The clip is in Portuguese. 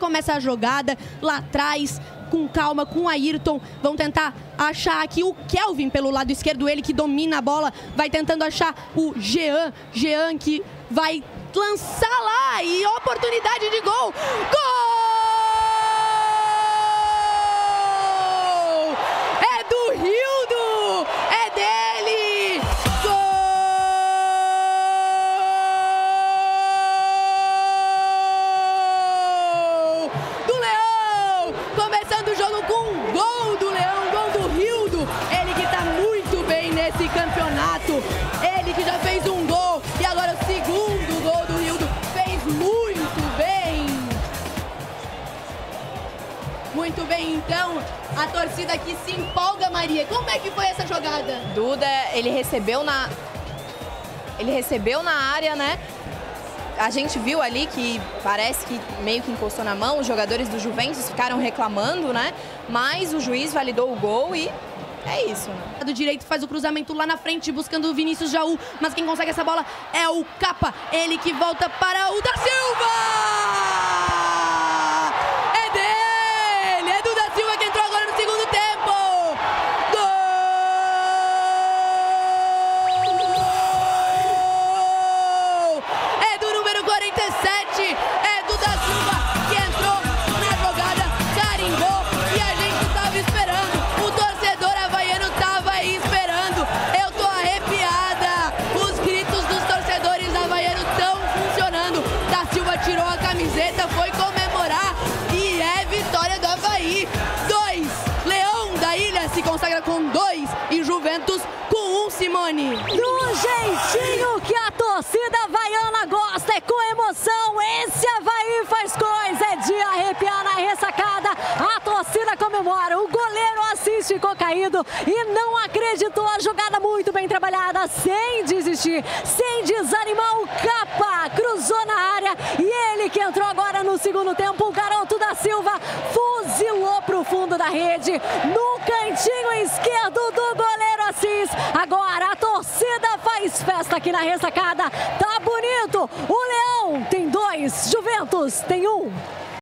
recomeça a jogada lá atrás, com calma, com Ayrton. Vão tentar achar aqui o Kelvin pelo lado esquerdo, ele que domina a bola, vai tentando achar o Jean. Jean que vai lançar lá e oportunidade de gol. Gol! Com um gol do Leão, gol do Rildo. Ele que tá muito bem nesse campeonato. Ele que já fez um gol e agora o segundo gol do Rildo. Fez muito bem. Muito bem, então. A torcida aqui se empolga, Maria. Como é que foi essa jogada? Duda, ele recebeu na. Ele recebeu na área, né? A gente viu ali que parece que meio que encostou na mão, os jogadores do Juventus ficaram reclamando, né? Mas o juiz validou o gol e é isso. Né? Do direito faz o cruzamento lá na frente, buscando o Vinícius Jaú. Mas quem consegue essa bola é o Capa. Ele que volta para o da Silva! Foi comemorar e é vitória do Havaí. Dois. Leão da Ilha se consagra com dois e Juventus com um, Simone. Do jeitinho que a torcida havaiana gosta, é com emoção. Esse Havaí faz coisa, é de arrepiar na ressacada. A torcida comemora, o goleiro Assis ficou caído e não acreditou. A jogada muito bem trabalhada, sem desistir, sem desanimar. O na área e ele que entrou agora no segundo tempo, o garoto da Silva fuzilou pro fundo da rede, no cantinho esquerdo do goleiro Assis. Agora a torcida faz festa aqui na ressacada. Tá bonito. O Leão tem dois, Juventus tem um.